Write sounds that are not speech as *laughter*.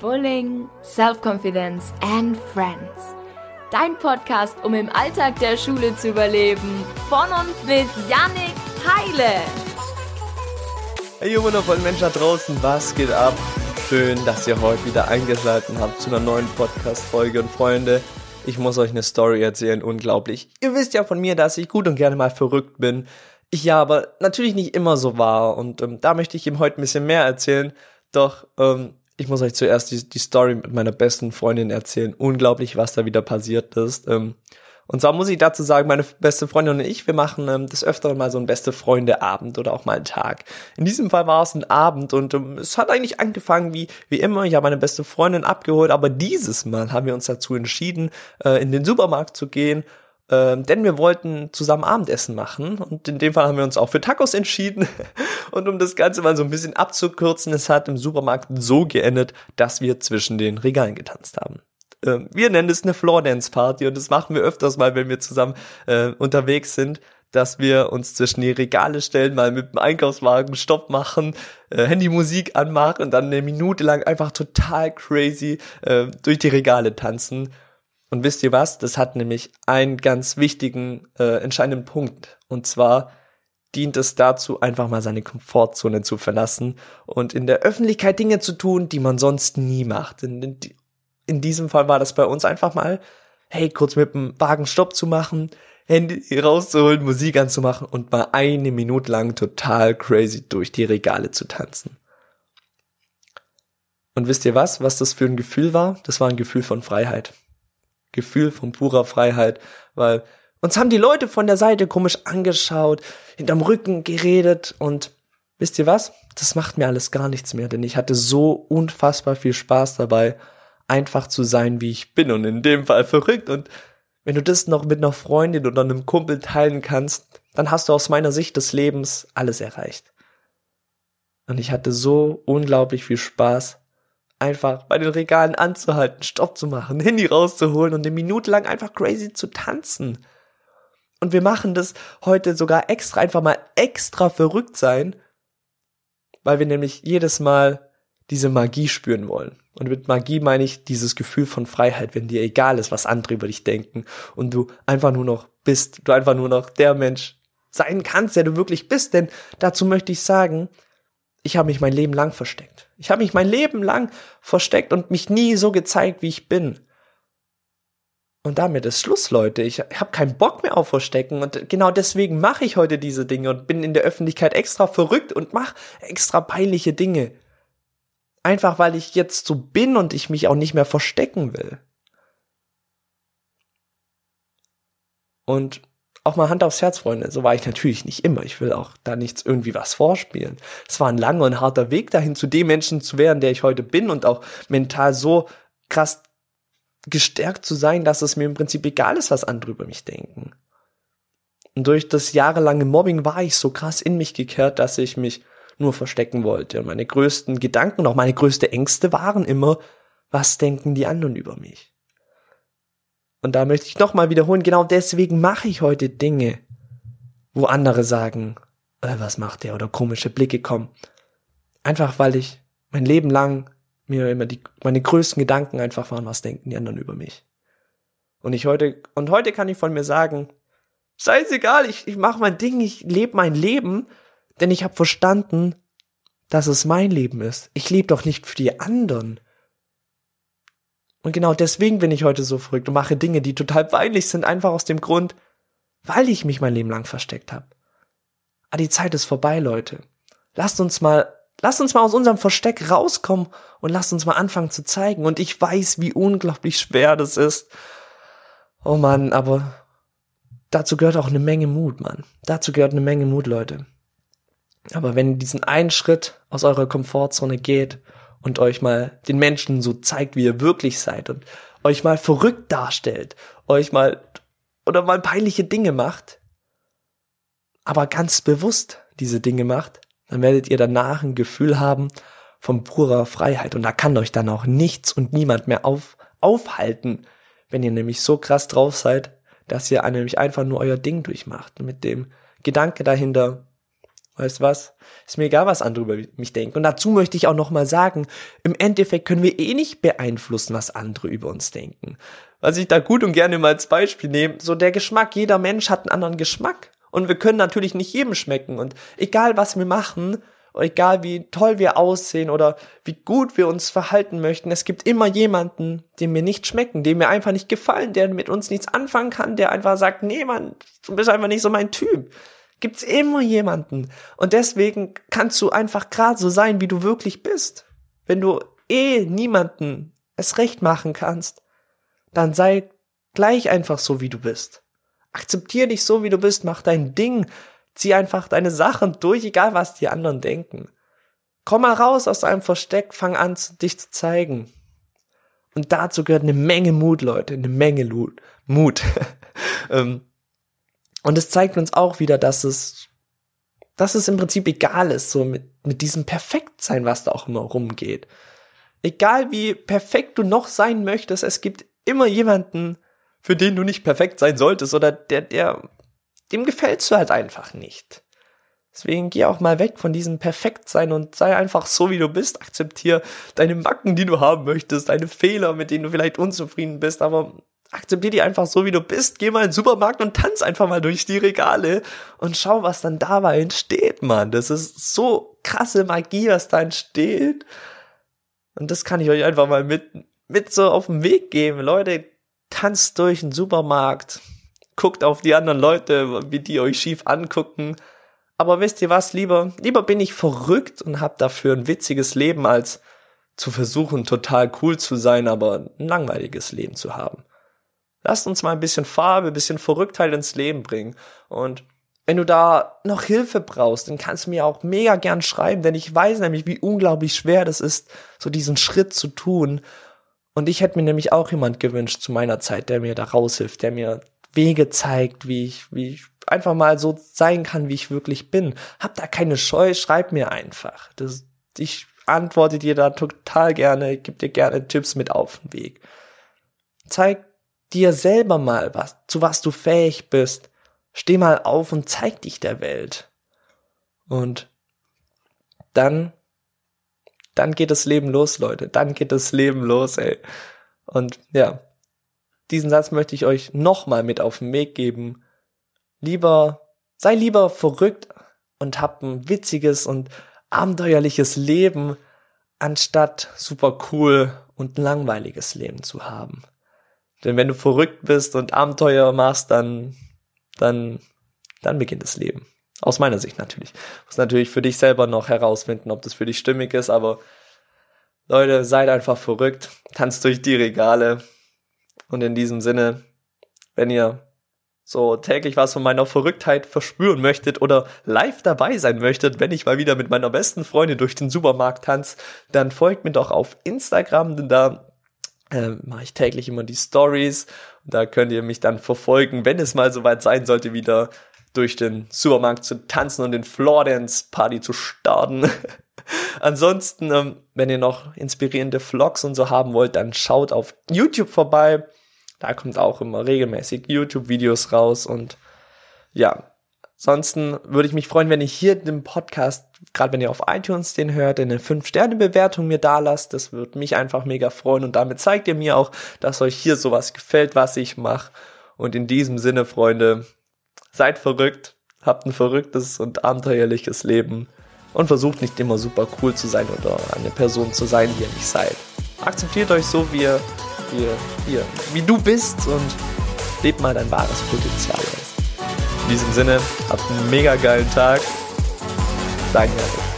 Bullying, Self-Confidence and Friends. Dein Podcast, um im Alltag der Schule zu überleben. Von und mit Yannick Heile. Hey, ihr wundervollen Menschen da draußen, was geht ab? Schön, dass ihr heute wieder eingeschaltet habt zu einer neuen Podcast-Folge. Und Freunde, ich muss euch eine Story erzählen, unglaublich. Ihr wisst ja von mir, dass ich gut und gerne mal verrückt bin. Ich ja aber natürlich nicht immer so war. Und ähm, da möchte ich ihm heute ein bisschen mehr erzählen. Doch ähm, ich muss euch zuerst die, die Story mit meiner besten Freundin erzählen. Unglaublich, was da wieder passiert ist. Ähm, und zwar muss ich dazu sagen, meine beste Freundin und ich, wir machen ähm, des Öfteren mal so ein beste Freunde-Abend oder auch mal einen Tag. In diesem Fall war es ein Abend und ähm, es hat eigentlich angefangen wie, wie immer. Ich habe meine beste Freundin abgeholt, aber dieses Mal haben wir uns dazu entschieden, äh, in den Supermarkt zu gehen ähm, denn wir wollten zusammen Abendessen machen und in dem Fall haben wir uns auch für Tacos entschieden. *laughs* Und um das Ganze mal so ein bisschen abzukürzen, es hat im Supermarkt so geendet, dass wir zwischen den Regalen getanzt haben. Ähm, wir nennen es eine Floor Dance Party und das machen wir öfters mal, wenn wir zusammen äh, unterwegs sind dass wir uns zwischen die Regale stellen, mal mit dem Einkaufswagen Stopp machen, äh, Handymusik anmachen und dann eine Minute lang einfach total crazy äh, durch die Regale tanzen und wisst ihr was? Das hat nämlich einen ganz wichtigen, äh, entscheidenden Punkt. Und zwar dient es dazu, einfach mal seine Komfortzone zu verlassen und in der Öffentlichkeit Dinge zu tun, die man sonst nie macht. In, in, in diesem Fall war das bei uns einfach mal, hey, kurz mit dem Wagen Stopp zu machen, Handy rauszuholen, Musik anzumachen und mal eine Minute lang total crazy durch die Regale zu tanzen. Und wisst ihr was, was das für ein Gefühl war? Das war ein Gefühl von Freiheit. Gefühl von purer Freiheit, weil uns haben die Leute von der Seite komisch angeschaut, hinterm Rücken geredet und wisst ihr was? Das macht mir alles gar nichts mehr, denn ich hatte so unfassbar viel Spaß dabei, einfach zu sein, wie ich bin und in dem Fall verrückt und wenn du das noch mit einer Freundin oder einem Kumpel teilen kannst, dann hast du aus meiner Sicht des Lebens alles erreicht. Und ich hatte so unglaublich viel Spaß einfach bei den Regalen anzuhalten, Stopp zu machen, Handy rauszuholen und eine Minute lang einfach crazy zu tanzen. Und wir machen das heute sogar extra, einfach mal extra verrückt sein, weil wir nämlich jedes Mal diese Magie spüren wollen. Und mit Magie meine ich dieses Gefühl von Freiheit, wenn dir egal ist, was andere über dich denken und du einfach nur noch bist, du einfach nur noch der Mensch sein kannst, der du wirklich bist. Denn dazu möchte ich sagen, ich habe mich mein Leben lang versteckt. Ich habe mich mein Leben lang versteckt und mich nie so gezeigt, wie ich bin. Und damit ist Schluss, Leute. Ich habe keinen Bock mehr auf Verstecken und genau deswegen mache ich heute diese Dinge und bin in der Öffentlichkeit extra verrückt und mache extra peinliche Dinge. Einfach weil ich jetzt so bin und ich mich auch nicht mehr verstecken will. Und auch mal Hand aufs Herz, Freunde. So war ich natürlich nicht immer. Ich will auch da nichts irgendwie was vorspielen. Es war ein langer und harter Weg dahin, zu dem Menschen zu werden, der ich heute bin und auch mental so krass gestärkt zu sein, dass es mir im Prinzip egal ist, was andere über mich denken. Und durch das jahrelange Mobbing war ich so krass in mich gekehrt, dass ich mich nur verstecken wollte. Und meine größten Gedanken auch meine größte Ängste waren immer, was denken die anderen über mich? Und da möchte ich nochmal wiederholen, genau deswegen mache ich heute Dinge, wo andere sagen, äh, was macht der oder komische Blicke kommen. Einfach weil ich mein Leben lang mir immer die, meine größten Gedanken einfach waren, was denken die anderen über mich. Und ich heute, und heute kann ich von mir sagen, scheißegal, ich, ich mache mein Ding, ich lebe mein Leben, denn ich habe verstanden, dass es mein Leben ist. Ich lebe doch nicht für die anderen. Und genau deswegen bin ich heute so verrückt und mache Dinge, die total peinlich sind, einfach aus dem Grund, weil ich mich mein Leben lang versteckt habe. Aber die Zeit ist vorbei, Leute. Lasst uns mal, lasst uns mal aus unserem Versteck rauskommen und lasst uns mal anfangen zu zeigen. Und ich weiß, wie unglaublich schwer das ist. Oh Mann, aber dazu gehört auch eine Menge Mut, Mann. Dazu gehört eine Menge Mut, Leute. Aber wenn ihr diesen einen Schritt aus eurer Komfortzone geht und euch mal den Menschen so zeigt, wie ihr wirklich seid und euch mal verrückt darstellt, euch mal oder mal peinliche Dinge macht, aber ganz bewusst diese Dinge macht, dann werdet ihr danach ein Gefühl haben von purer Freiheit und da kann euch dann auch nichts und niemand mehr auf, aufhalten, wenn ihr nämlich so krass drauf seid, dass ihr nämlich einfach nur euer Ding durchmacht mit dem Gedanke dahinter, weißt was? Ist mir egal, was andere über mich denken. Und dazu möchte ich auch nochmal sagen, im Endeffekt können wir eh nicht beeinflussen, was andere über uns denken. Was ich da gut und gerne mal als Beispiel nehme, so der Geschmack, jeder Mensch hat einen anderen Geschmack. Und wir können natürlich nicht jedem schmecken. Und egal was wir machen, egal wie toll wir aussehen oder wie gut wir uns verhalten möchten, es gibt immer jemanden, dem wir nicht schmecken, dem wir einfach nicht gefallen, der mit uns nichts anfangen kann, der einfach sagt, nee, Mann, du bist einfach nicht so mein Typ. Gibt's immer jemanden. Und deswegen kannst du einfach gerade so sein, wie du wirklich bist. Wenn du eh niemanden es recht machen kannst, dann sei gleich einfach so, wie du bist. Akzeptier dich so, wie du bist, mach dein Ding, zieh einfach deine Sachen durch, egal was die anderen denken. Komm mal raus aus deinem Versteck, fang an, dich zu zeigen. Und dazu gehört eine Menge Mut, Leute, eine Menge Mut. *laughs* Ähm, und es zeigt uns auch wieder, dass es, dass es im Prinzip egal ist, so mit, mit diesem Perfektsein, was da auch immer rumgeht. Egal wie perfekt du noch sein möchtest, es gibt immer jemanden, für den du nicht perfekt sein solltest oder der, der, dem gefällst du halt einfach nicht. Deswegen geh auch mal weg von diesem Perfektsein und sei einfach so, wie du bist. Akzeptier deine Macken, die du haben möchtest, deine Fehler, mit denen du vielleicht unzufrieden bist, aber akzeptier die einfach so, wie du bist. Geh mal in den Supermarkt und tanz einfach mal durch die Regale und schau, was dann dabei entsteht, Mann. Das ist so krasse Magie, was da entsteht. Und das kann ich euch einfach mal mit, mit so auf den Weg geben. Leute, tanzt durch den Supermarkt, guckt auf die anderen Leute, wie die euch schief angucken. Aber wisst ihr was, lieber, lieber bin ich verrückt und hab dafür ein witziges Leben, als zu versuchen, total cool zu sein, aber ein langweiliges Leben zu haben. Lasst uns mal ein bisschen Farbe, ein bisschen Verrücktheit ins Leben bringen. Und wenn du da noch Hilfe brauchst, dann kannst du mir auch mega gern schreiben, denn ich weiß nämlich, wie unglaublich schwer das ist, so diesen Schritt zu tun. Und ich hätte mir nämlich auch jemand gewünscht zu meiner Zeit, der mir da raushilft, der mir Wege zeigt, wie ich, wie ich einfach mal so sein kann, wie ich wirklich bin. Hab da keine Scheu, schreib mir einfach. Das, ich antworte dir da total gerne, gib dir gerne Tipps mit auf den Weg. Zeig dir selber mal was, zu was du fähig bist. Steh mal auf und zeig dich der Welt. Und dann, dann geht das Leben los, Leute. Dann geht das Leben los, ey. Und ja, diesen Satz möchte ich euch nochmal mit auf den Weg geben. Lieber, sei lieber verrückt und hab ein witziges und abenteuerliches Leben, anstatt super cool und langweiliges Leben zu haben. Denn wenn du verrückt bist und Abenteuer machst, dann, dann, dann beginnt das Leben. Aus meiner Sicht natürlich. Du musst natürlich für dich selber noch herausfinden, ob das für dich stimmig ist, aber Leute, seid einfach verrückt, tanzt durch die Regale. Und in diesem Sinne, wenn ihr so täglich was von meiner Verrücktheit verspüren möchtet oder live dabei sein möchtet, wenn ich mal wieder mit meiner besten Freundin durch den Supermarkt tanze, dann folgt mir doch auf Instagram, denn da äh, mache ich täglich immer die Stories. Da könnt ihr mich dann verfolgen, wenn es mal soweit sein sollte, wieder durch den Supermarkt zu tanzen und den Floor Dance Party zu starten. *laughs* Ansonsten, ähm, wenn ihr noch inspirierende Vlogs und so haben wollt, dann schaut auf YouTube vorbei. Da kommt auch immer regelmäßig YouTube-Videos raus und ja, Ansonsten würde ich mich freuen, wenn ihr hier den Podcast, gerade wenn ihr auf iTunes den hört, eine 5-Sterne-Bewertung mir da lasst. Das würde mich einfach mega freuen und damit zeigt ihr mir auch, dass euch hier sowas gefällt, was ich mache. Und in diesem Sinne, Freunde, seid verrückt, habt ein verrücktes und abenteuerliches Leben und versucht nicht immer super cool zu sein oder eine Person zu sein, die ihr nicht seid. Akzeptiert euch so, wie ihr, wie ihr, wie, wie du bist und lebt mal dein wahres Potenzial aus. In diesem Sinne, habt einen mega geilen Tag. Dein Janik.